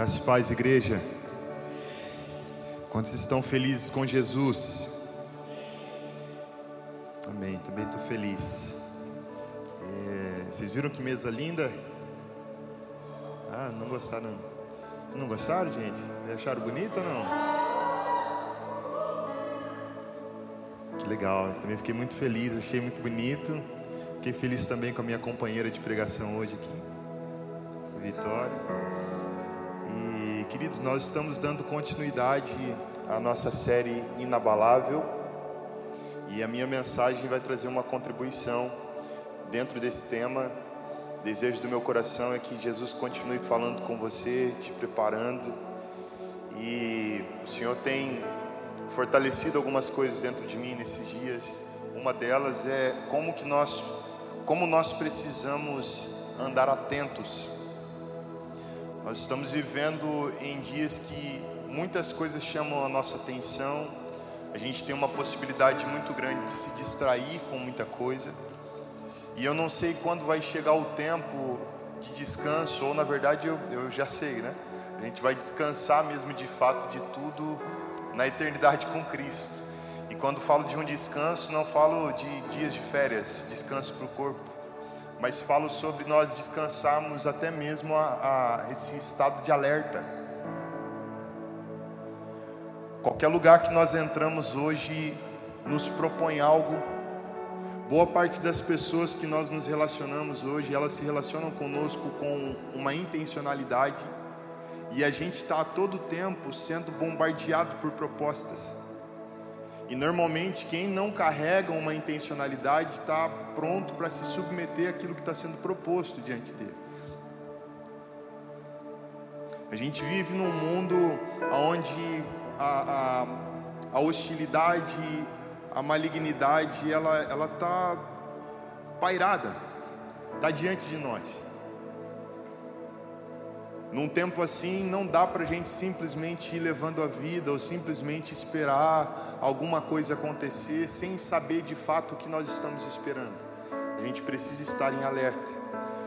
Graças e paz, igreja. Quantos estão felizes com Jesus? Amém, também estou feliz. É, vocês viram que mesa linda? Ah, não gostaram? Não gostaram, gente? Acharam bonita ou não? Que legal, também fiquei muito feliz, achei muito bonito. Fiquei feliz também com a minha companheira de pregação hoje aqui, Vitória. Queridos, nós estamos dando continuidade à nossa série Inabalável. E a minha mensagem vai trazer uma contribuição dentro desse tema. Desejo do meu coração é que Jesus continue falando com você, te preparando. E o Senhor tem fortalecido algumas coisas dentro de mim nesses dias. Uma delas é como que nós como nós precisamos andar atentos. Nós estamos vivendo em dias que muitas coisas chamam a nossa atenção, a gente tem uma possibilidade muito grande de se distrair com muita coisa, e eu não sei quando vai chegar o tempo de descanso, ou na verdade eu, eu já sei, né? A gente vai descansar mesmo de fato de tudo na eternidade com Cristo. E quando falo de um descanso, não falo de dias de férias, descanso para o corpo, mas falo sobre nós descansarmos até mesmo a, a esse estado de alerta. Qualquer lugar que nós entramos hoje nos propõe algo. Boa parte das pessoas que nós nos relacionamos hoje, elas se relacionam conosco com uma intencionalidade e a gente está a todo tempo sendo bombardeado por propostas. E normalmente quem não carrega uma intencionalidade está pronto para se submeter àquilo que está sendo proposto diante dele. A gente vive num mundo onde a, a, a hostilidade, a malignidade, ela ela está pairada, está diante de nós. Num tempo assim, não dá para a gente simplesmente ir levando a vida ou simplesmente esperar alguma coisa acontecer sem saber de fato o que nós estamos esperando. A gente precisa estar em alerta.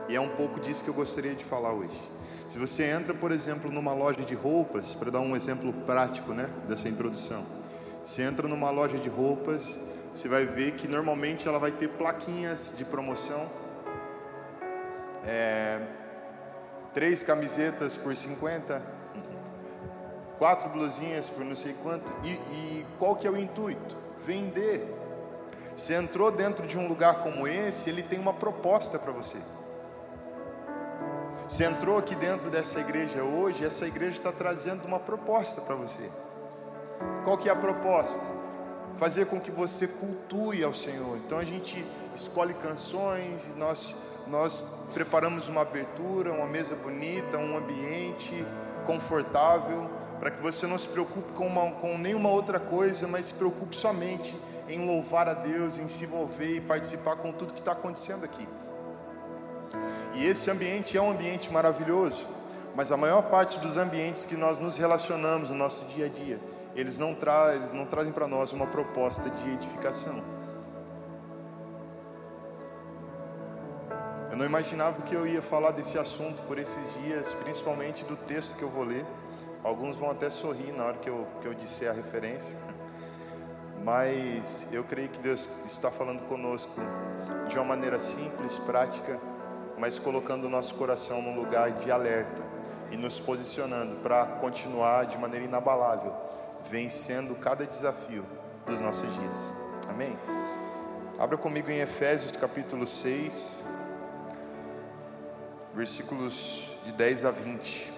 E é um pouco disso que eu gostaria de falar hoje. Se você entra, por exemplo, numa loja de roupas, para dar um exemplo prático né, dessa introdução. Se entra numa loja de roupas, você vai ver que normalmente ela vai ter plaquinhas de promoção. É, três camisetas por 50, quatro blusinhas por não sei quanto. E, e qual que é o intuito? Vender. Você entrou dentro de um lugar como esse, ele tem uma proposta para você. Você entrou aqui dentro dessa igreja hoje, essa igreja está trazendo uma proposta para você. Qual que é a proposta? Fazer com que você cultue ao Senhor. Então a gente escolhe canções e nós nós preparamos uma abertura, uma mesa bonita, um ambiente confortável, para que você não se preocupe com, uma, com nenhuma outra coisa, mas se preocupe somente em louvar a Deus, em se envolver e participar com tudo que está acontecendo aqui. E esse ambiente é um ambiente maravilhoso, mas a maior parte dos ambientes que nós nos relacionamos no nosso dia a dia, eles não, tra não trazem para nós uma proposta de edificação. Eu não imaginava que eu ia falar desse assunto por esses dias, principalmente do texto que eu vou ler. Alguns vão até sorrir na hora que eu, que eu disser a referência. Mas eu creio que Deus está falando conosco de uma maneira simples, prática, mas colocando o nosso coração num lugar de alerta e nos posicionando para continuar de maneira inabalável, vencendo cada desafio dos nossos dias. Amém? Abra comigo em Efésios capítulo 6 versículos de 10 a 20.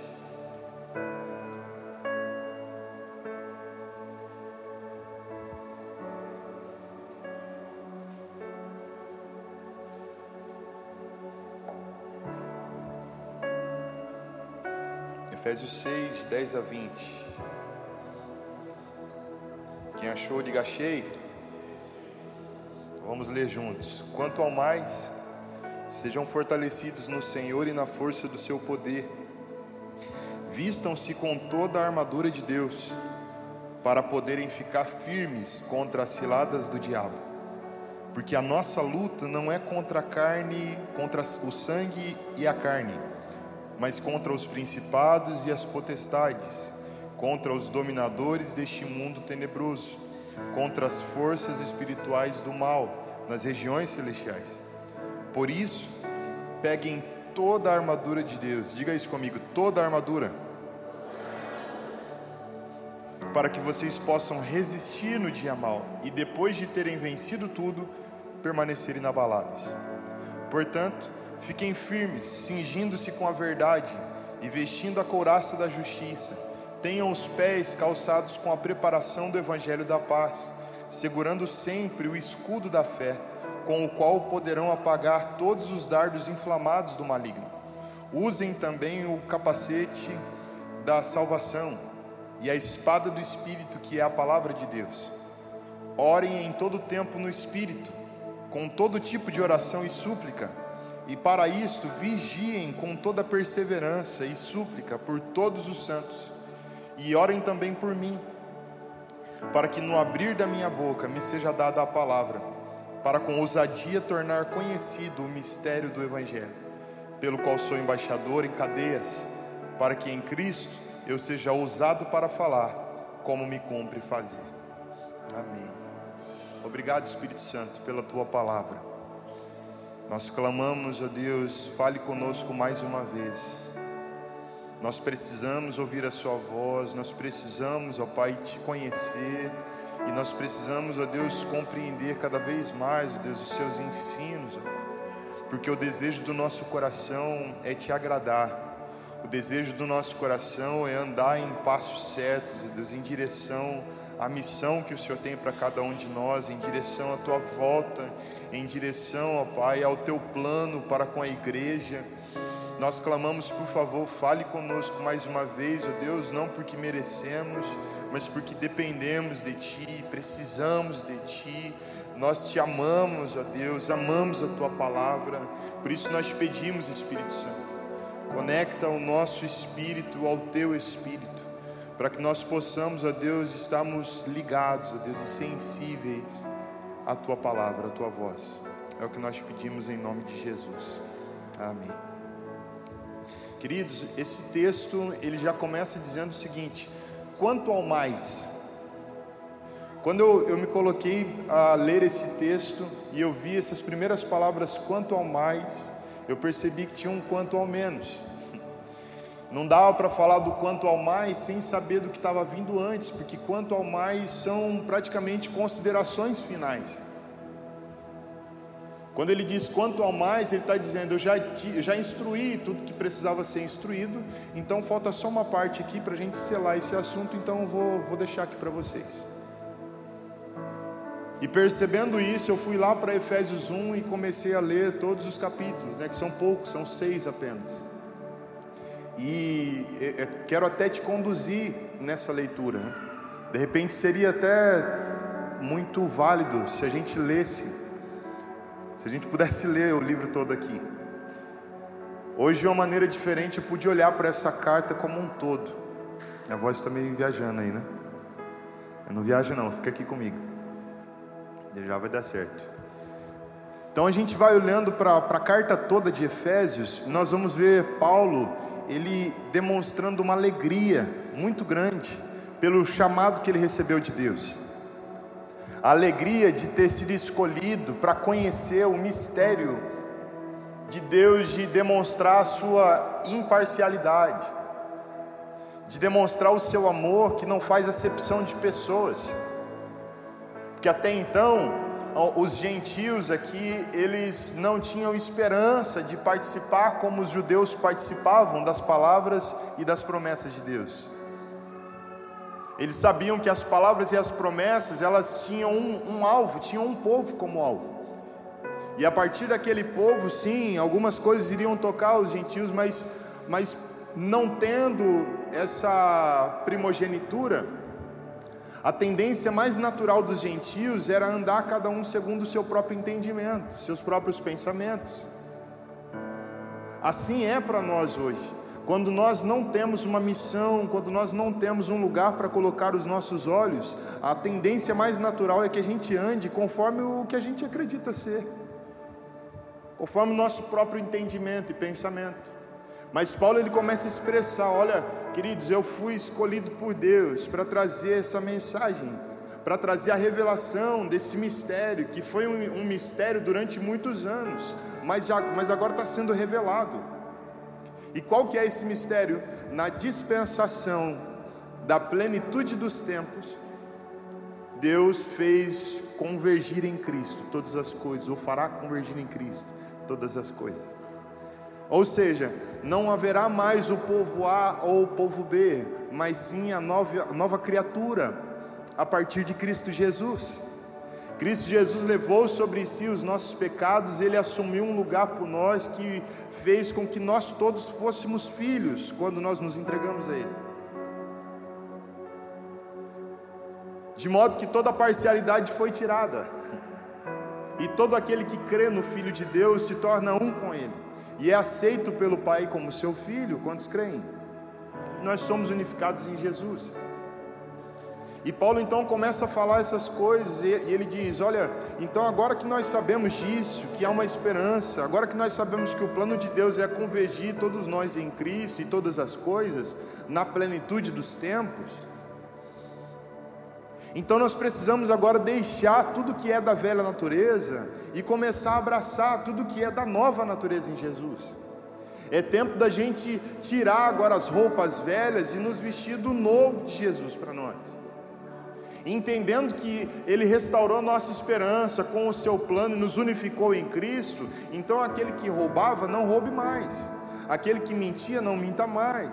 Efésios 6, 10 a 20. Quem achou, diga achei. Vamos ler juntos. Quanto ao mais, Sejam fortalecidos no Senhor e na força do seu poder. Vistam-se com toda a armadura de Deus, para poderem ficar firmes contra as ciladas do diabo. Porque a nossa luta não é contra a carne, contra o sangue e a carne, mas contra os principados e as potestades, contra os dominadores deste mundo tenebroso, contra as forças espirituais do mal nas regiões celestiais. Por isso, peguem toda a armadura de Deus, diga isso comigo: toda a armadura, para que vocês possam resistir no dia mal e depois de terem vencido tudo, permanecer inabaláveis. Portanto, fiquem firmes, cingindo-se com a verdade e vestindo a couraça da justiça. Tenham os pés calçados com a preparação do evangelho da paz, segurando sempre o escudo da fé, com o qual poderão apagar todos os dardos inflamados do maligno. Usem também o capacete da salvação e a espada do espírito, que é a palavra de Deus. Orem em todo tempo no espírito com todo tipo de oração e súplica, e para isto vigiem com toda perseverança e súplica por todos os santos, e orem também por mim, para que no abrir da minha boca me seja dada a palavra, para com ousadia tornar conhecido o mistério do Evangelho, pelo qual sou embaixador em cadeias, para que em Cristo eu seja ousado para falar, como me cumpre fazer. Amém. Obrigado, Espírito Santo, pela tua palavra. Nós clamamos, ó Deus, fale conosco mais uma vez. Nós precisamos ouvir a Sua voz, nós precisamos, ó Pai, te conhecer, e nós precisamos, ó Deus, compreender cada vez mais, ó Deus, os Seus ensinos, ó Pai. Porque o desejo do nosso coração é te agradar, o desejo do nosso coração é andar em passos certos, ó Deus, em direção a missão que o Senhor tem para cada um de nós, em direção à tua volta, em direção, ó Pai, ao teu plano para com a igreja. Nós clamamos, por favor, fale conosco mais uma vez, ó Deus, não porque merecemos, mas porque dependemos de Ti, precisamos de Ti. Nós te amamos, ó Deus, amamos a Tua palavra, por isso nós pedimos, Espírito Santo, conecta o nosso espírito ao Teu espírito para que nós possamos, ó Deus, estarmos ligados, ó Deus, e sensíveis à tua palavra, à tua voz. É o que nós pedimos em nome de Jesus. Amém. Queridos, esse texto ele já começa dizendo o seguinte: quanto ao mais. Quando eu, eu me coloquei a ler esse texto e eu vi essas primeiras palavras, quanto ao mais, eu percebi que tinha um quanto ao menos. Não dava para falar do quanto ao mais sem saber do que estava vindo antes, porque quanto ao mais são praticamente considerações finais. Quando ele diz quanto ao mais, ele está dizendo: eu já, já instruí tudo que precisava ser instruído, então falta só uma parte aqui para a gente selar esse assunto, então eu vou, vou deixar aqui para vocês. E percebendo isso, eu fui lá para Efésios 1 e comecei a ler todos os capítulos, né, que são poucos, são seis apenas. E quero até te conduzir nessa leitura. Né? De repente seria até muito válido se a gente lesse, se a gente pudesse ler o livro todo aqui. Hoje, de uma maneira diferente, eu pude olhar para essa carta como um todo. A voz está meio viajando aí, né? Eu não viajo, não, fica aqui comigo. Já vai dar certo. Então a gente vai olhando para a carta toda de Efésios, nós vamos ver Paulo ele demonstrando uma alegria muito grande pelo chamado que ele recebeu de Deus. A alegria de ter sido escolhido para conhecer o mistério de Deus, de demonstrar a sua imparcialidade, de demonstrar o seu amor que não faz acepção de pessoas. Que até então os gentios aqui, eles não tinham esperança de participar como os judeus participavam das palavras e das promessas de Deus. Eles sabiam que as palavras e as promessas, elas tinham um, um alvo, tinham um povo como alvo. E a partir daquele povo, sim, algumas coisas iriam tocar os gentios, mas, mas não tendo essa primogenitura, a tendência mais natural dos gentios era andar cada um segundo o seu próprio entendimento, seus próprios pensamentos. Assim é para nós hoje. Quando nós não temos uma missão, quando nós não temos um lugar para colocar os nossos olhos, a tendência mais natural é que a gente ande conforme o que a gente acredita ser, conforme o nosso próprio entendimento e pensamento. Mas Paulo ele começa a expressar: olha, queridos, eu fui escolhido por Deus para trazer essa mensagem, para trazer a revelação desse mistério, que foi um, um mistério durante muitos anos, mas, já, mas agora está sendo revelado. E qual que é esse mistério? Na dispensação da plenitude dos tempos, Deus fez convergir em Cristo todas as coisas, ou fará convergir em Cristo todas as coisas. Ou seja, não haverá mais o povo A ou o povo B, mas sim a nova, nova criatura a partir de Cristo Jesus. Cristo Jesus levou sobre si os nossos pecados, ele assumiu um lugar por nós que fez com que nós todos fôssemos filhos quando nós nos entregamos a Ele. De modo que toda a parcialidade foi tirada, e todo aquele que crê no Filho de Deus se torna um com Ele e é aceito pelo Pai como seu filho, quantos creem? Nós somos unificados em Jesus. E Paulo então começa a falar essas coisas e, ele diz: Olha, então agora que nós sabemos disso, que há uma esperança, agora que nós sabemos que o plano de Deus é convergir todos nós em Cristo e todas as coisas na plenitude dos tempos, então nós precisamos agora deixar tudo que é da velha natureza e começar a abraçar tudo que é da nova natureza em Jesus. É tempo da gente tirar agora as roupas velhas e nos vestir do novo de Jesus para nós. Entendendo que Ele restaurou nossa esperança com o seu plano e nos unificou em Cristo, então aquele que roubava não roube mais, aquele que mentia não minta mais.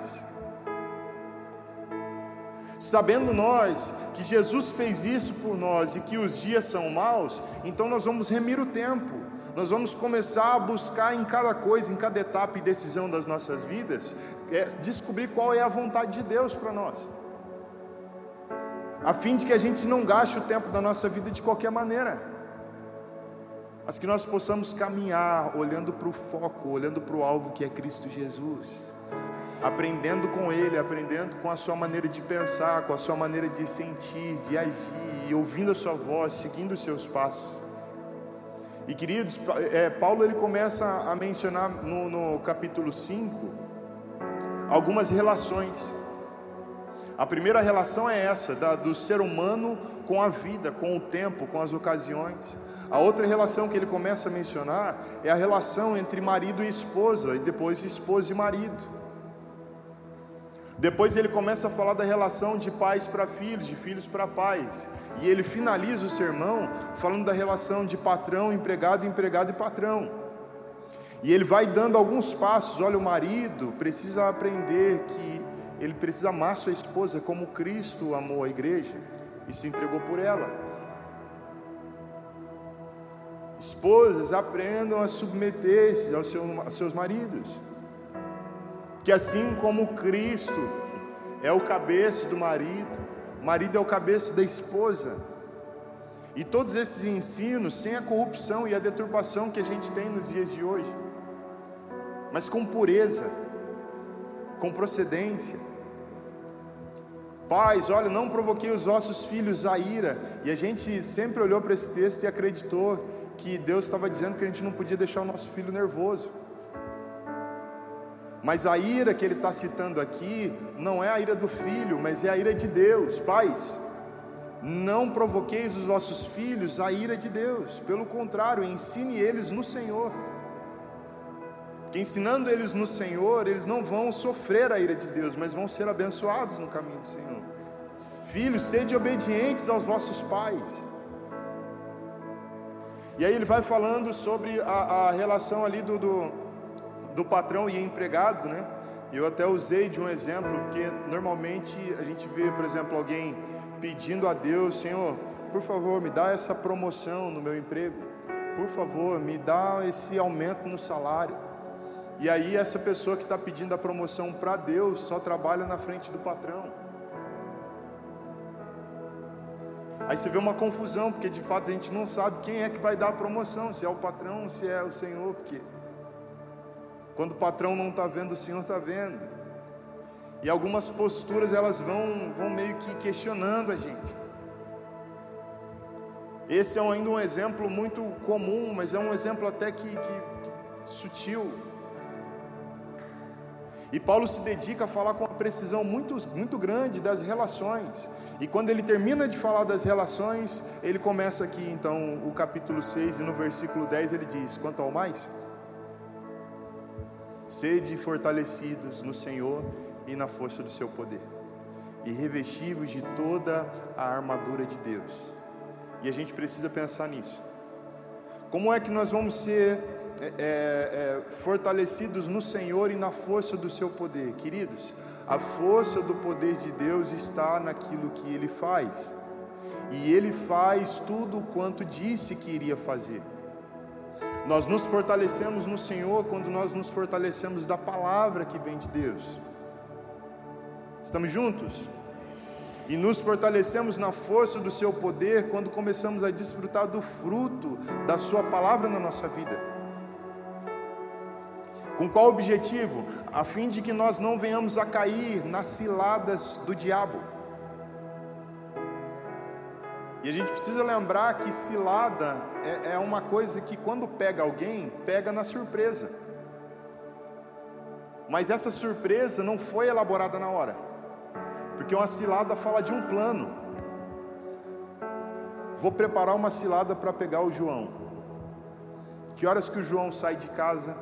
Sabendo nós que Jesus fez isso por nós e que os dias são maus, então nós vamos remir o tempo, nós vamos começar a buscar em cada coisa, em cada etapa e decisão das nossas vidas, é descobrir qual é a vontade de Deus para nós, a fim de que a gente não gaste o tempo da nossa vida de qualquer maneira, mas que nós possamos caminhar olhando para o foco, olhando para o alvo que é Cristo Jesus aprendendo com Ele, aprendendo com a sua maneira de pensar, com a sua maneira de sentir, de agir, e ouvindo a sua voz, seguindo os seus passos. E queridos, é, Paulo ele começa a mencionar no, no capítulo 5 algumas relações. A primeira relação é essa, da, do ser humano com a vida, com o tempo, com as ocasiões. A outra relação que ele começa a mencionar é a relação entre marido e esposa, e depois esposa e marido. Depois ele começa a falar da relação de pais para filhos, de filhos para pais. E ele finaliza o sermão falando da relação de patrão, empregado, empregado e patrão. E ele vai dando alguns passos. Olha, o marido precisa aprender que ele precisa amar sua esposa como Cristo amou a igreja e se entregou por ela. Esposas aprendam a submeter-se aos seus maridos que assim como Cristo é o cabeça do marido, o marido é o cabeça da esposa. E todos esses ensinos sem a corrupção e a deturpação que a gente tem nos dias de hoje, mas com pureza, com procedência. Pais, olha, não provoquei os vossos filhos a ira. E a gente sempre olhou para esse texto e acreditou que Deus estava dizendo que a gente não podia deixar o nosso filho nervoso. Mas a ira que ele está citando aqui não é a ira do filho, mas é a ira de Deus. Pais, não provoqueis os vossos filhos a ira de Deus, pelo contrário, ensine eles no Senhor. Que ensinando eles no Senhor, eles não vão sofrer a ira de Deus, mas vão ser abençoados no caminho do Senhor. Filhos, sede obedientes aos vossos pais. E aí ele vai falando sobre a, a relação ali do, do do patrão e empregado, né? Eu até usei de um exemplo, porque normalmente a gente vê, por exemplo, alguém pedindo a Deus, Senhor, por favor, me dá essa promoção no meu emprego, por favor, me dá esse aumento no salário. E aí essa pessoa que está pedindo a promoção para Deus só trabalha na frente do patrão. Aí você vê uma confusão, porque de fato a gente não sabe quem é que vai dar a promoção, se é o patrão, se é o Senhor, porque quando o patrão não está vendo, o Senhor está vendo. E algumas posturas elas vão, vão meio que questionando a gente. Esse é ainda um exemplo muito comum, mas é um exemplo até que, que, que sutil. E Paulo se dedica a falar com uma precisão muito, muito grande das relações. E quando ele termina de falar das relações, ele começa aqui então o capítulo 6 e no versículo 10 ele diz: Quanto ao mais, sede fortalecidos no Senhor e na força do seu poder, e revestivos de toda a armadura de Deus. E a gente precisa pensar nisso. Como é que nós vamos ser é, é, é, fortalecidos no Senhor e na força do seu poder. Queridos, a força do poder de Deus está naquilo que Ele faz, e Ele faz tudo quanto disse que iria fazer. Nós nos fortalecemos no Senhor quando nós nos fortalecemos da palavra que vem de Deus. Estamos juntos? E nos fortalecemos na força do seu poder quando começamos a desfrutar do fruto da sua palavra na nossa vida. Com qual objetivo? A fim de que nós não venhamos a cair nas ciladas do diabo. E a gente precisa lembrar que cilada é, é uma coisa que quando pega alguém, pega na surpresa. Mas essa surpresa não foi elaborada na hora. Porque uma cilada fala de um plano. Vou preparar uma cilada para pegar o João. Que horas que o João sai de casa?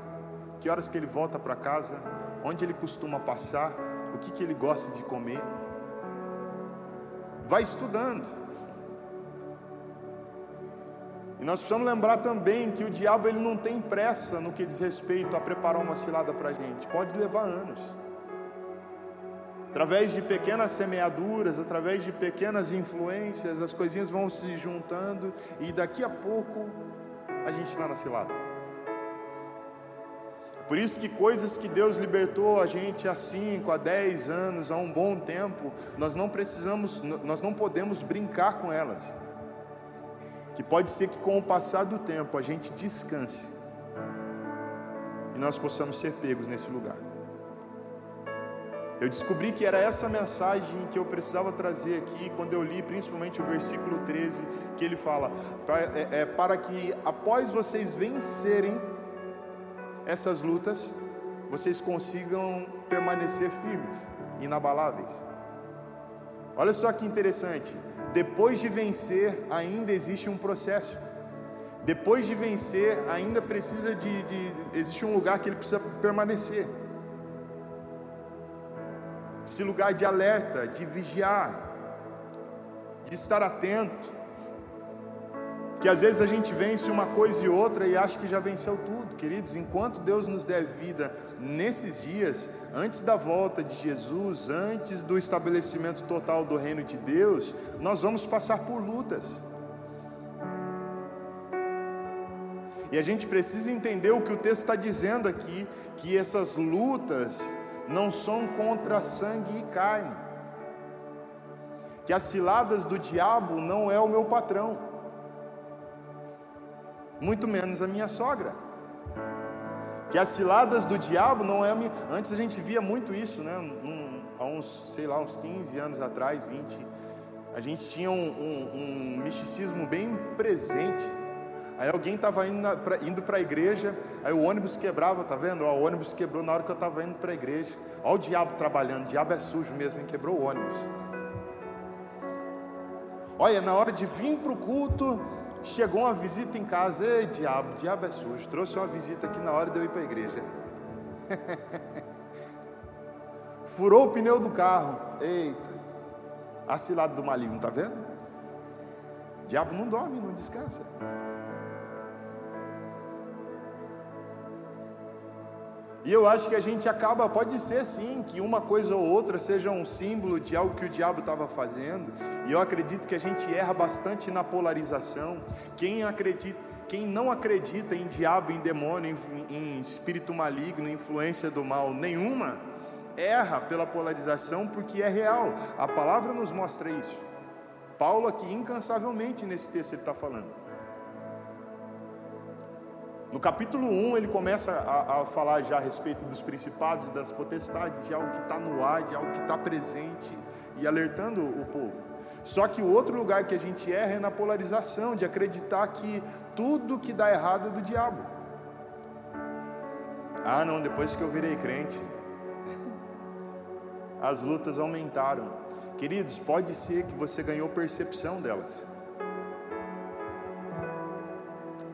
Que horas que ele volta para casa, onde ele costuma passar, o que, que ele gosta de comer. Vai estudando. E nós precisamos lembrar também que o diabo ele não tem pressa no que diz respeito a preparar uma cilada para a gente. Pode levar anos. Através de pequenas semeaduras, através de pequenas influências, as coisinhas vão se juntando e daqui a pouco a gente está na cilada. Por isso que coisas que Deus libertou a gente há 5, há 10 anos, há um bom tempo, nós não precisamos, nós não podemos brincar com elas. Que pode ser que com o passar do tempo a gente descanse e nós possamos ser pegos nesse lugar. Eu descobri que era essa mensagem que eu precisava trazer aqui quando eu li principalmente o versículo 13, que ele fala: para, é, é, para que após vocês vencerem essas lutas, vocês consigam permanecer firmes, inabaláveis. Olha só que interessante. Depois de vencer, ainda existe um processo. Depois de vencer, ainda precisa de, de existe um lugar que ele precisa permanecer. Esse lugar de alerta, de vigiar, de estar atento que às vezes a gente vence uma coisa e outra e acha que já venceu tudo, queridos. Enquanto Deus nos der vida nesses dias, antes da volta de Jesus, antes do estabelecimento total do reino de Deus, nós vamos passar por lutas. E a gente precisa entender o que o texto está dizendo aqui: que essas lutas não são contra sangue e carne, que as ciladas do diabo não é o meu patrão muito menos a minha sogra. Que as ciladas do diabo não é. Antes a gente via muito isso, né? Um, há uns, sei lá, uns 15 anos atrás, 20, a gente tinha um, um, um misticismo bem presente. Aí alguém estava indo para a igreja, aí o ônibus quebrava, tá vendo? O ônibus quebrou na hora que eu estava indo para a igreja. Olha o diabo trabalhando, o diabo é sujo mesmo, quebrou o ônibus. Olha, na hora de vir para o culto, Chegou uma visita em casa, ei diabo, diabo é sujo, trouxe uma visita aqui na hora de eu ir para a igreja. Furou o pneu do carro, eita, acilado do maligno, tá vendo? diabo não dorme, não descansa. E eu acho que a gente acaba, pode ser sim, que uma coisa ou outra seja um símbolo de algo que o diabo estava fazendo. E eu acredito que a gente erra bastante na polarização. Quem acredita, quem não acredita em diabo, em demônio, em, em espírito maligno, influência do mal nenhuma, erra pela polarização porque é real. A palavra nos mostra isso. Paulo aqui incansavelmente nesse texto ele está falando. No capítulo 1, ele começa a, a, falar já a respeito dos principados e das potestades, de algo que está no ar, de algo que está presente e alertando o povo. Só que o outro lugar que a gente erra é na polarização, de acreditar que tudo que dá errado é do diabo. Ah, não, depois que eu virei crente. as lutas aumentaram. Queridos, pode ser que você ganhou percepção delas.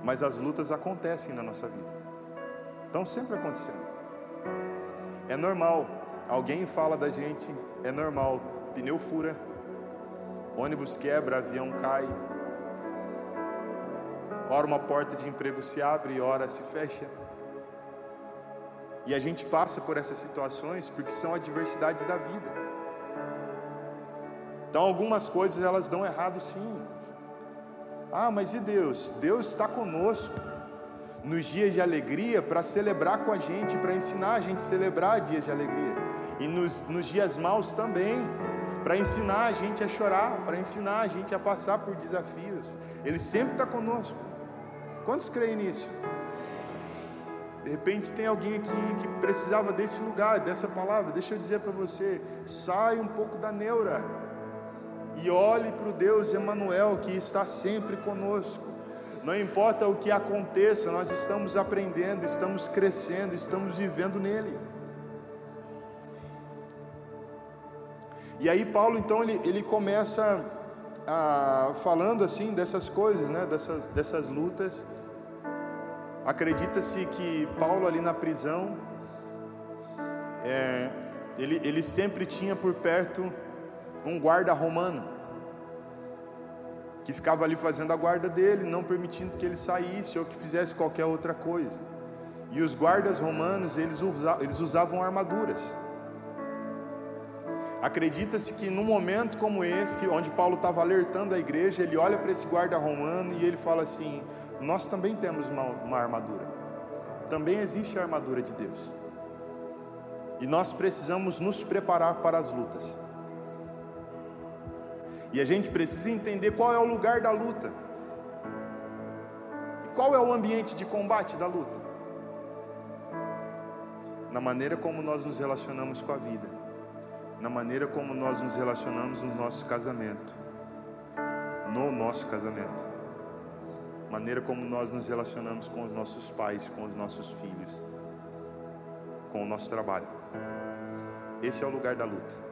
Mas as lutas acontecem na nossa vida. Estão sempre acontecendo. É normal. Alguém fala da gente, é normal. Pneu fura, ônibus quebra, avião cai. Ora uma porta de emprego se abre e ora se fecha. E a gente passa por essas situações porque são adversidades da vida. Então algumas coisas elas dão errado sim. Ah, mas e Deus? Deus está conosco nos dias de alegria para celebrar com a gente, para ensinar a gente a celebrar dias de alegria. E nos, nos dias maus também, para ensinar a gente a chorar, para ensinar a gente a passar por desafios. Ele sempre está conosco. Quantos creem nisso? De repente tem alguém aqui que precisava desse lugar, dessa palavra. Deixa eu dizer para você: sai um pouco da neura e olhe para o Deus Emanuel que está sempre conosco. Não importa o que aconteça, nós estamos aprendendo, estamos crescendo, estamos vivendo nele. E aí Paulo então ele, ele começa a, falando assim dessas coisas, né, dessas, dessas lutas. Acredita-se que Paulo ali na prisão, é, ele, ele sempre tinha por perto um guarda romano, que ficava ali fazendo a guarda dele, não permitindo que ele saísse ou que fizesse qualquer outra coisa. E os guardas romanos, eles usavam, eles usavam armaduras. Acredita-se que num momento como esse, onde Paulo estava alertando a igreja, ele olha para esse guarda romano e ele fala assim: nós também temos uma, uma armadura. Também existe a armadura de Deus. E nós precisamos nos preparar para as lutas. E a gente precisa entender qual é o lugar da luta. E qual é o ambiente de combate da luta? Na maneira como nós nos relacionamos com a vida, na maneira como nós nos relacionamos no nosso casamento, no nosso casamento maneira como nós nos relacionamos com os nossos pais, com os nossos filhos, com o nosso trabalho. Esse é o lugar da luta.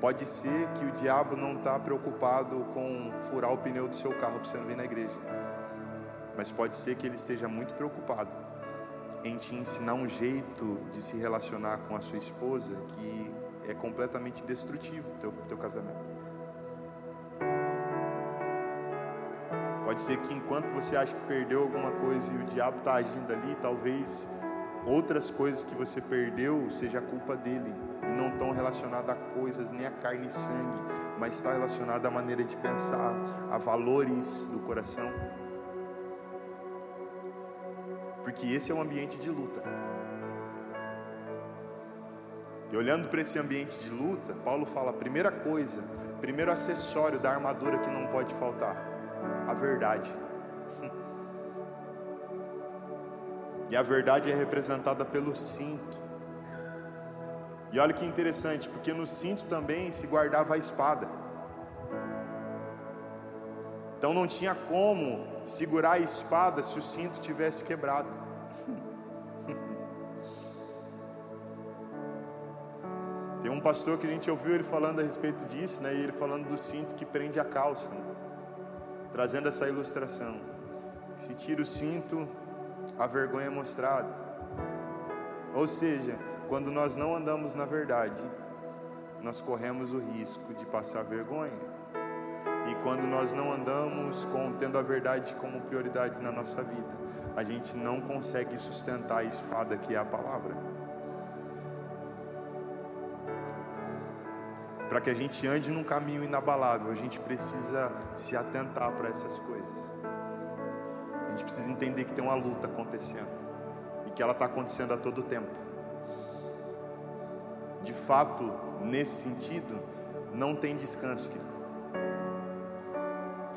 Pode ser que o diabo não está preocupado com furar o pneu do seu carro para você não vir na igreja, mas pode ser que ele esteja muito preocupado em te ensinar um jeito de se relacionar com a sua esposa que é completamente destrutivo para o teu, teu casamento. Pode ser que enquanto você acha que perdeu alguma coisa e o diabo está agindo ali, talvez outras coisas que você perdeu seja culpa dele e não estão relacionadas a coisas nem a carne e sangue, mas está relacionada à maneira de pensar, a valores do coração. Porque esse é um ambiente de luta. E olhando para esse ambiente de luta, Paulo fala: primeira coisa, primeiro acessório da armadura que não pode faltar a verdade. E a verdade é representada pelo cinto. E olha que interessante, porque no cinto também se guardava a espada. Então não tinha como segurar a espada se o cinto tivesse quebrado. Tem um pastor que a gente ouviu ele falando a respeito disso, né? E ele falando do cinto que prende a calça. Né? trazendo essa ilustração. Se tira o cinto, a vergonha é mostrada. Ou seja, quando nós não andamos na verdade, nós corremos o risco de passar vergonha. E quando nós não andamos com, tendo a verdade como prioridade na nossa vida, a gente não consegue sustentar a espada que é a palavra. para que a gente ande num caminho inabalável, a gente precisa se atentar para essas coisas. A gente precisa entender que tem uma luta acontecendo e que ela está acontecendo a todo tempo. De fato, nesse sentido, não tem descanso, querido.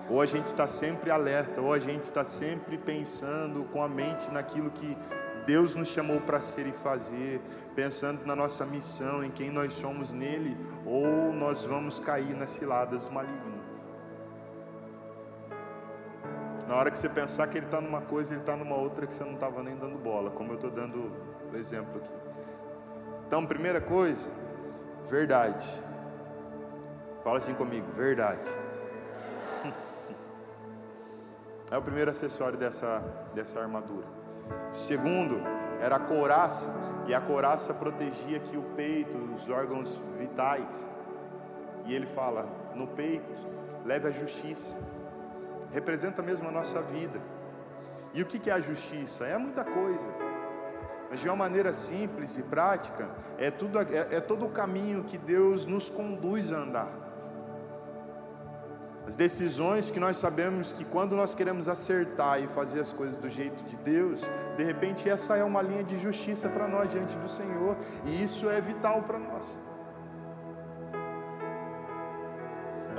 Ou a gente está sempre alerta, ou a gente está sempre pensando com a mente naquilo que Deus nos chamou para ser e fazer, pensando na nossa missão, em quem nós somos nele, ou nós vamos cair nas ciladas do maligno. Na hora que você pensar que ele está numa coisa, ele está numa outra que você não estava nem dando bola, como eu estou dando o exemplo aqui. Então, primeira coisa, verdade. Fala assim comigo, verdade. É o primeiro acessório dessa, dessa armadura. Segundo, era a couraça, e a couraça protegia aqui o peito, os órgãos vitais. E ele fala: no peito, leve a justiça. Representa mesmo a nossa vida. E o que é a justiça? É muita coisa. Mas de uma maneira simples e prática, é, tudo, é, é todo o caminho que Deus nos conduz a andar. As decisões que nós sabemos que quando nós queremos acertar e fazer as coisas do jeito de Deus, de repente essa é uma linha de justiça para nós diante do Senhor, e isso é vital para nós.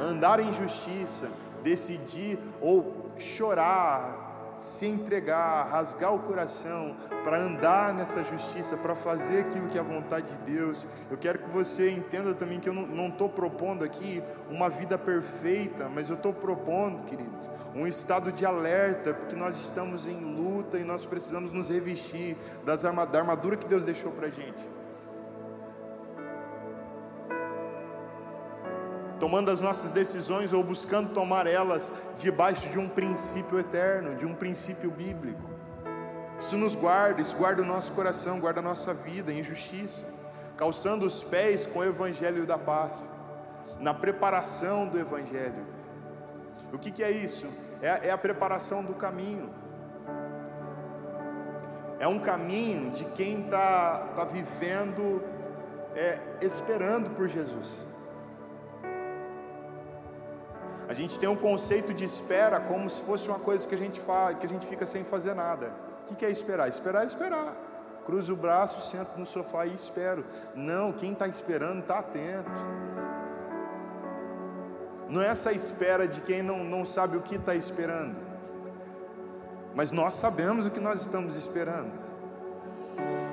Andar em justiça, decidir ou chorar, se entregar, rasgar o coração, para andar nessa justiça, para fazer aquilo que é a vontade de Deus. Eu quero que você entenda também que eu não estou propondo aqui uma vida perfeita, mas eu estou propondo, queridos, um estado de alerta, porque nós estamos em luta e nós precisamos nos revestir das arma, da armadura que Deus deixou para a gente. Tomando as nossas decisões ou buscando tomar elas debaixo de um princípio eterno, de um princípio bíblico. Isso nos guarda, isso guarda o nosso coração, guarda a nossa vida em justiça, calçando os pés com o evangelho da paz, na preparação do evangelho. O que, que é isso? É, é a preparação do caminho. É um caminho de quem está tá vivendo, é, esperando por Jesus. A gente tem um conceito de espera como se fosse uma coisa que a gente faz, que a gente fica sem fazer nada. O que é esperar? Esperar é esperar. Cruzo o braço, sento no sofá e espero. Não, quem está esperando está atento. Não é essa espera de quem não, não sabe o que está esperando. Mas nós sabemos o que nós estamos esperando.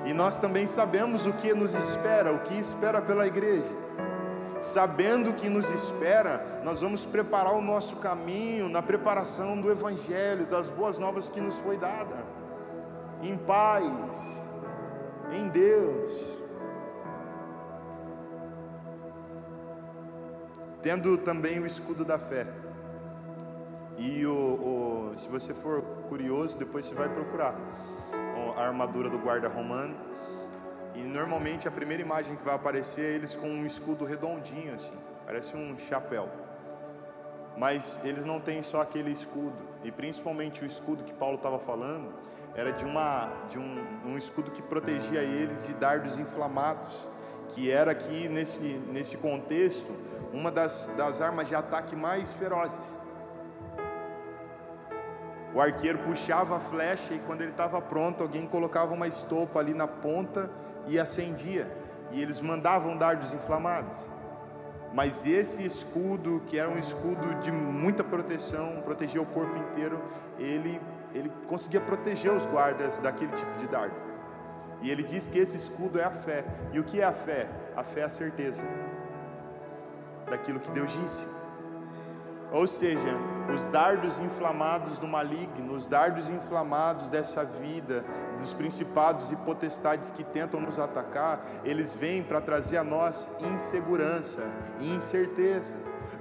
E nós também sabemos o que nos espera, o que espera pela igreja sabendo o que nos espera, nós vamos preparar o nosso caminho na preparação do Evangelho, das boas novas que nos foi dada, em paz, em Deus. Tendo também o escudo da fé. E o, o, se você for curioso, depois você vai procurar a armadura do guarda romano e normalmente a primeira imagem que vai aparecer é eles com um escudo redondinho assim, parece um chapéu. Mas eles não têm só aquele escudo, e principalmente o escudo que Paulo estava falando era de, uma, de um, um escudo que protegia eles de dardos inflamados, que era aqui nesse, nesse contexto uma das, das armas de ataque mais ferozes. O arqueiro puxava a flecha e quando ele estava pronto, alguém colocava uma estopa ali na ponta e acendia, e eles mandavam dardos inflamados. Mas esse escudo, que era um escudo de muita proteção, protegia o corpo inteiro, ele, ele conseguia proteger os guardas daquele tipo de dardo. E ele diz que esse escudo é a fé. E o que é a fé? A fé é a certeza daquilo que Deus disse. Ou seja, os dardos inflamados do maligno, os dardos inflamados dessa vida, dos principados e potestades que tentam nos atacar, eles vêm para trazer a nós insegurança e incerteza.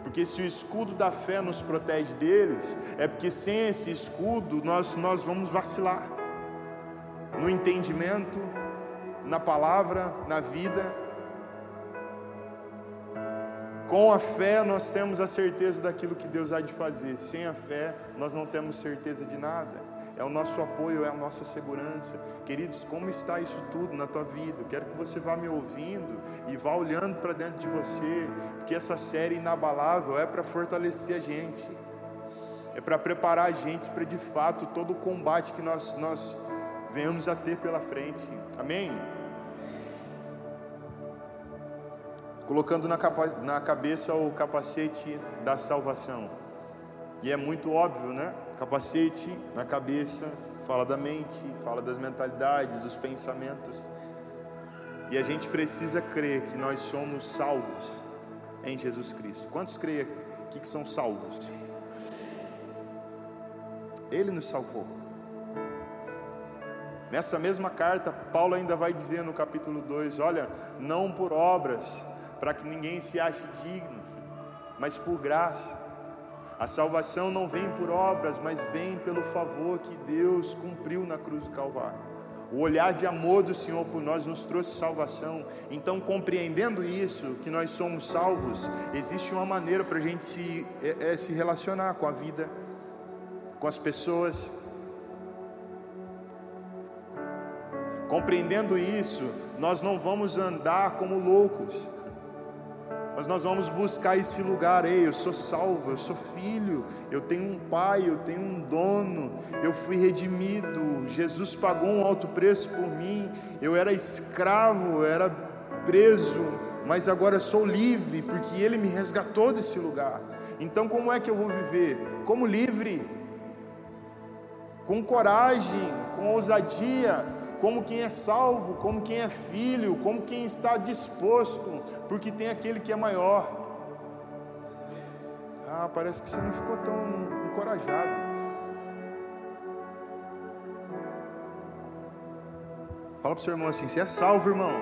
Porque se o escudo da fé nos protege deles, é porque sem esse escudo nós, nós vamos vacilar no entendimento, na palavra, na vida com a fé nós temos a certeza daquilo que Deus há de fazer. Sem a fé nós não temos certeza de nada. É o nosso apoio, é a nossa segurança. Queridos, como está isso tudo na tua vida? Eu quero que você vá me ouvindo e vá olhando para dentro de você, porque essa série inabalável é para fortalecer a gente. É para preparar a gente para de fato todo o combate que nós nós venhamos a ter pela frente. Amém. Colocando na, capa, na cabeça o capacete da salvação. E é muito óbvio, né? Capacete na cabeça fala da mente, fala das mentalidades, dos pensamentos. E a gente precisa crer que nós somos salvos em Jesus Cristo. Quantos creem que são salvos? Ele nos salvou. Nessa mesma carta, Paulo ainda vai dizer no capítulo 2: Olha, não por obras, para que ninguém se ache digno, mas por graça. A salvação não vem por obras, mas vem pelo favor que Deus cumpriu na cruz do Calvário. O olhar de amor do Senhor por nós nos trouxe salvação. Então, compreendendo isso, que nós somos salvos, existe uma maneira para a gente se, é, é, se relacionar com a vida, com as pessoas. Compreendendo isso, nós não vamos andar como loucos mas nós vamos buscar esse lugar. Ei, eu sou salvo, eu sou filho, eu tenho um pai, eu tenho um dono, eu fui redimido. Jesus pagou um alto preço por mim. Eu era escravo, eu era preso, mas agora sou livre, porque Ele me resgatou desse lugar. Então, como é que eu vou viver? Como livre, com coragem, com ousadia, como quem é salvo, como quem é filho, como quem está disposto, porque tem aquele que é maior. Ah, parece que você não ficou tão encorajado. Fala para o seu irmão assim: você é salvo, irmão.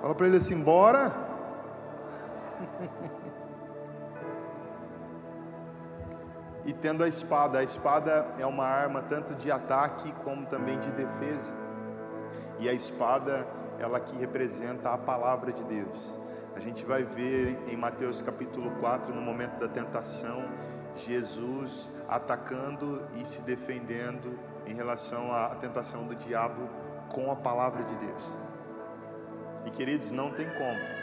Fala para ele assim: bora. e tendo a espada. A espada é uma arma tanto de ataque como também de defesa. E a espada, ela que representa a palavra de Deus. A gente vai ver em Mateus capítulo 4, no momento da tentação, Jesus atacando e se defendendo em relação à tentação do diabo com a palavra de Deus. E queridos, não tem como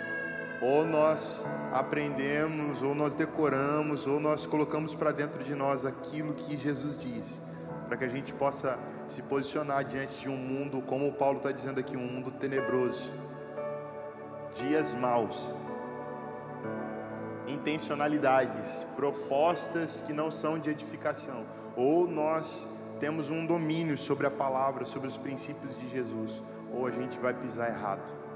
ou nós aprendemos, ou nós decoramos, ou nós colocamos para dentro de nós aquilo que Jesus diz, para que a gente possa se posicionar diante de um mundo, como o Paulo está dizendo aqui, um mundo tenebroso, dias maus, intencionalidades, propostas que não são de edificação, ou nós temos um domínio sobre a palavra, sobre os princípios de Jesus, ou a gente vai pisar errado.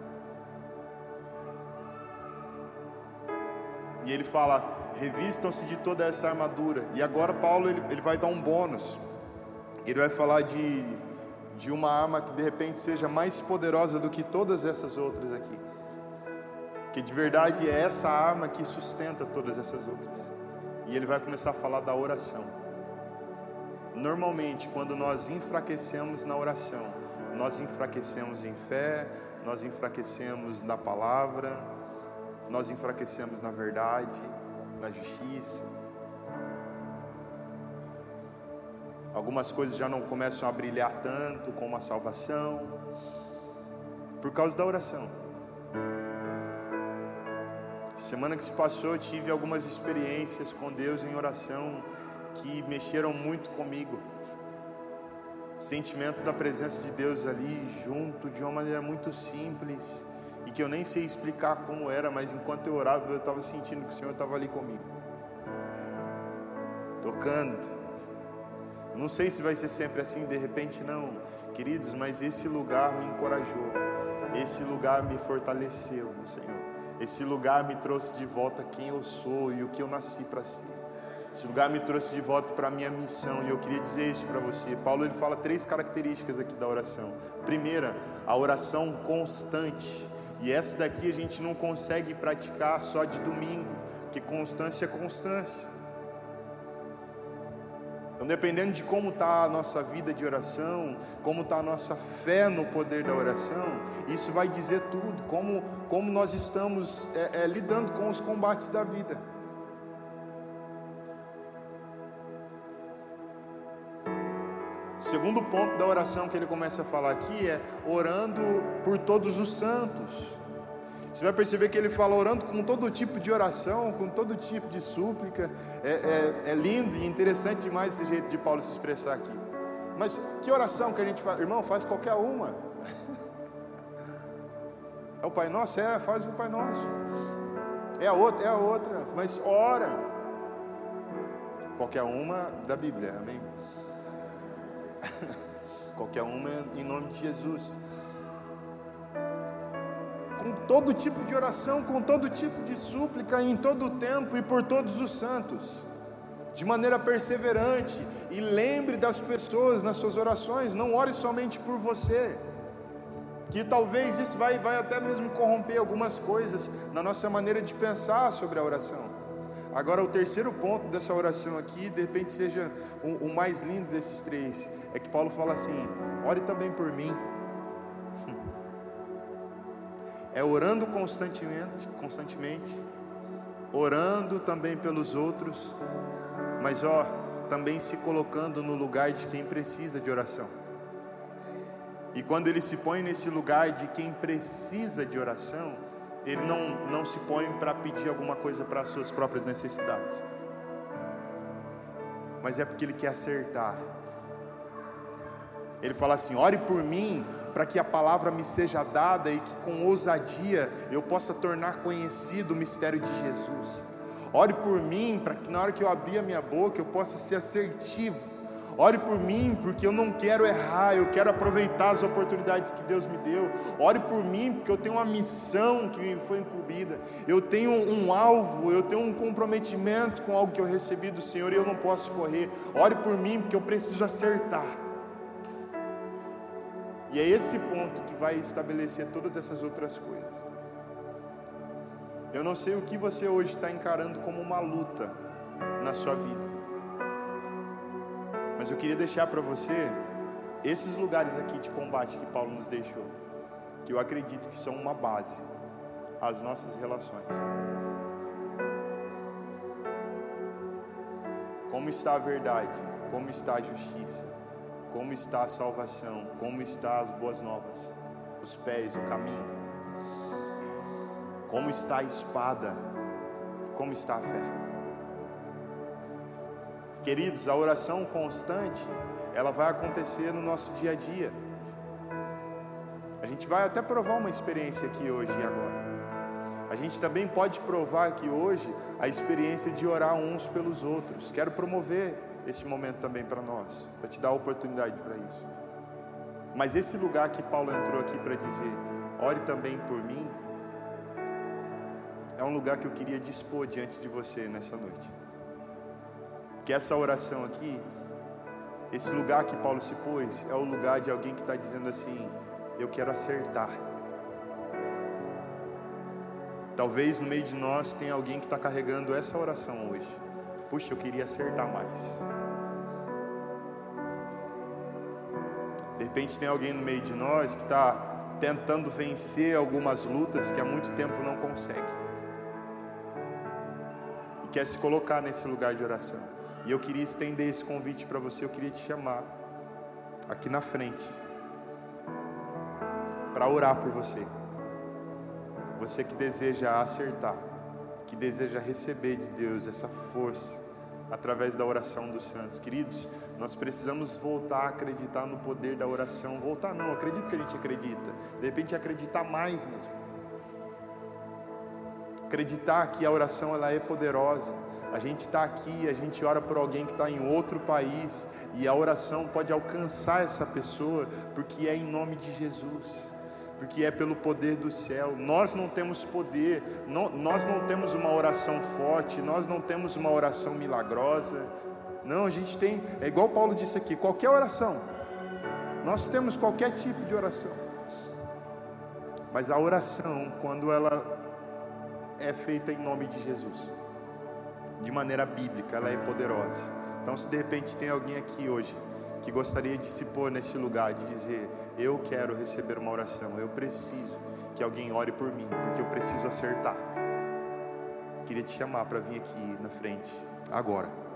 E ele fala: revistam-se de toda essa armadura. E agora Paulo ele, ele vai dar um bônus. Ele vai falar de, de uma arma que de repente seja mais poderosa do que todas essas outras aqui. Que de verdade é essa arma que sustenta todas essas outras. E ele vai começar a falar da oração. Normalmente, quando nós enfraquecemos na oração, nós enfraquecemos em fé, nós enfraquecemos na palavra, nós enfraquecemos na verdade, na justiça. Algumas coisas já não começam a brilhar tanto como a salvação, por causa da oração. Semana que se passou, eu tive algumas experiências com Deus em oração que mexeram muito comigo. sentimento da presença de Deus ali junto de uma maneira muito simples e que eu nem sei explicar como era, mas enquanto eu orava, eu estava sentindo que o Senhor estava ali comigo, tocando. não sei se vai ser sempre assim, de repente não, queridos, mas esse lugar me encorajou, esse lugar me fortaleceu no Senhor, esse lugar me trouxe de volta quem eu sou e o que eu nasci para ser. Esse lugar me trouxe de volta para a minha missão e eu queria dizer isso para você. Paulo ele fala três características aqui da oração. Primeira, a oração constante. E essa daqui a gente não consegue praticar só de domingo, que constância é constância. Então, dependendo de como está a nossa vida de oração, como está a nossa fé no poder da oração, isso vai dizer tudo, como, como nós estamos é, é, lidando com os combates da vida. Segundo ponto da oração que ele começa a falar aqui é orando por todos os santos. Você vai perceber que ele fala orando com todo tipo de oração, com todo tipo de súplica. É, é, é lindo e interessante demais esse jeito de Paulo se expressar aqui. Mas que oração que a gente faz? Irmão, faz qualquer uma. É o Pai Nosso? É, faz o Pai Nosso. É a outra, é a outra. Mas ora. Qualquer uma da Bíblia, amém? Qualquer uma em nome de Jesus. Com todo tipo de oração, com todo tipo de súplica, em todo o tempo e por todos os santos. De maneira perseverante e lembre das pessoas nas suas orações, não ore somente por você. Que talvez isso vai, vai até mesmo corromper algumas coisas na nossa maneira de pensar sobre a oração. Agora, o terceiro ponto dessa oração aqui, de repente seja o, o mais lindo desses três, é que Paulo fala assim: ore também por mim. É orando constantemente, constantemente, orando também pelos outros, mas ó, também se colocando no lugar de quem precisa de oração. E quando ele se põe nesse lugar de quem precisa de oração, ele não, não se põe para pedir alguma coisa para as suas próprias necessidades, mas é porque ele quer acertar. Ele fala assim: ore por mim, para que a palavra me seja dada e que com ousadia eu possa tornar conhecido o mistério de Jesus. Ore por mim, para que na hora que eu abrir a minha boca eu possa ser assertivo. Ore por mim, porque eu não quero errar, eu quero aproveitar as oportunidades que Deus me deu. Ore por mim, porque eu tenho uma missão que me foi incumbida. Eu tenho um alvo, eu tenho um comprometimento com algo que eu recebi do Senhor e eu não posso correr. Ore por mim, porque eu preciso acertar. E é esse ponto que vai estabelecer todas essas outras coisas. Eu não sei o que você hoje está encarando como uma luta na sua vida. Mas eu queria deixar para você esses lugares aqui de combate que Paulo nos deixou, que eu acredito que são uma base às nossas relações. Como está a verdade? Como está a justiça? Como está a salvação? Como está as boas novas? Os pés, o caminho? Como está a espada? Como está a fé? Queridos, a oração constante, ela vai acontecer no nosso dia a dia. A gente vai até provar uma experiência aqui hoje e agora. A gente também pode provar aqui hoje a experiência de orar uns pelos outros. Quero promover esse momento também para nós, para te dar a oportunidade para isso. Mas esse lugar que Paulo entrou aqui para dizer, ore também por mim, é um lugar que eu queria dispor diante de você nessa noite. Que essa oração aqui, esse lugar que Paulo se pôs, é o lugar de alguém que está dizendo assim: Eu quero acertar. Talvez no meio de nós tenha alguém que está carregando essa oração hoje. Puxa, eu queria acertar mais. De repente tem alguém no meio de nós que está tentando vencer algumas lutas que há muito tempo não consegue quer se colocar nesse lugar de oração. E eu queria estender esse convite para você, eu queria te chamar aqui na frente para orar por você. Você que deseja acertar, que deseja receber de Deus essa força através da oração dos santos. Queridos, nós precisamos voltar a acreditar no poder da oração. Voltar não, acredito que a gente acredita. De repente acreditar mais mesmo acreditar que a oração ela é poderosa. A gente está aqui, a gente ora por alguém que está em outro país e a oração pode alcançar essa pessoa porque é em nome de Jesus, porque é pelo poder do céu. Nós não temos poder, não, nós não temos uma oração forte, nós não temos uma oração milagrosa. Não, a gente tem, é igual Paulo disse aqui, qualquer oração. Nós temos qualquer tipo de oração. Mas a oração, quando ela é feita em nome de Jesus, de maneira bíblica, ela é poderosa. Então, se de repente tem alguém aqui hoje que gostaria de se pôr nesse lugar, de dizer: Eu quero receber uma oração, eu preciso que alguém ore por mim, porque eu preciso acertar. Queria te chamar para vir aqui na frente, agora.